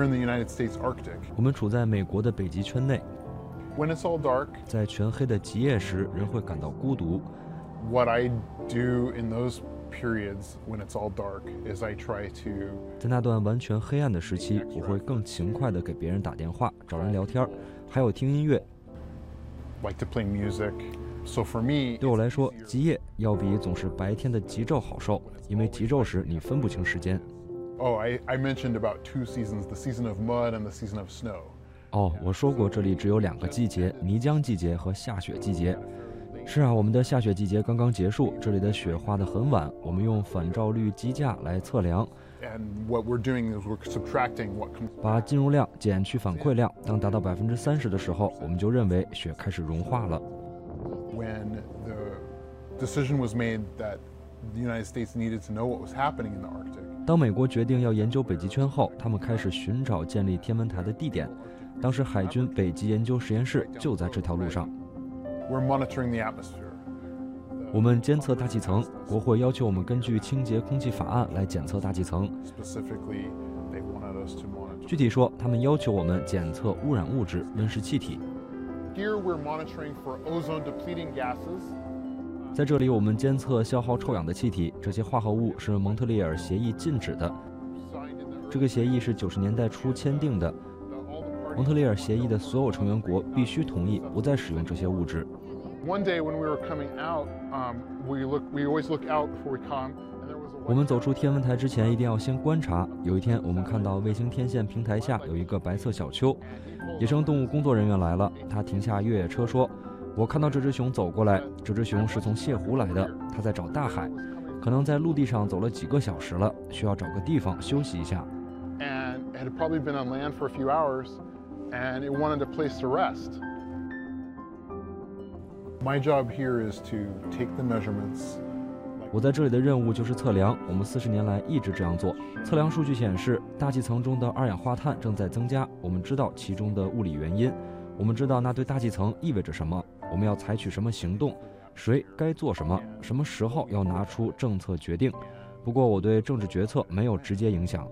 We're in the United States Arctic. 我们处在美国的北极圈内，When it's all dark, 在全黑的极夜时，人会感到孤独。what I do in those periods when it's all dark is I try to 在那段完全黑暗的时期，我会更勤快地给别人打电话、找人聊天，还有听音乐。like to play music. So for me, 对我来说，极夜要比总是白天的极昼好受，因为极昼时你分不清时间。Oh, I, I mentioned about two seasons the season of mud and the season of snow. 哦，我说过这里只有两个季节：泥浆季节和下雪季节。是啊，我们的下雪季节刚刚结束，这里的雪化得很晚。我们用反照率机架来测量，And what we're doing is we're subtracting what comes. 把进入量减去反馈量。当达到百分之三十的时候，我们就认为雪开始融化了。when the decision was made that the United States needed to know what was happening in the Arctic. 当美国决定要研究北极圈后，他们开始寻找建立天文台的地点。当时海军北极研究实验室就在这条路上。We're monitoring the atmosphere. 我们监测大气层，国会要求我们根据清洁空气法案来检测大气层。具体说，他们要求我们检测污染物质、温室气体。在这里，我们监测消耗臭氧的气体，这些化合物是蒙特利尔协议禁止的。这个协议是九十年代初签订的。蒙特利尔协议的所有成员国必须同意不再使用这些物质。One day when we were coming out, um, we look. We always look out was a. 我们走出天文台之前，一定要先观察。有一天，我们看到卫星天线平台下有一个白色小丘，野生动物工作人员来了。他停下越野车说：“我看到这只熊走过来，这只熊是从泻湖来的，它在找大海，可能在陆地上走了几个小时了，需要找个地方休息一下。and it had probably been on land for a few hours, and it wanted a place to rest. My job here is to take the measurements. 我在这里的任务就是测量，我们四十年来一直这样做。测量数据显示，大气层中的二氧化碳正在增加，我们知道其中的物理原因，我们知道那对大气层意味着什么，我们要采取什么行动，谁该做什么，什么时候要拿出政策决定。不过，我对政治决策没有直接影响。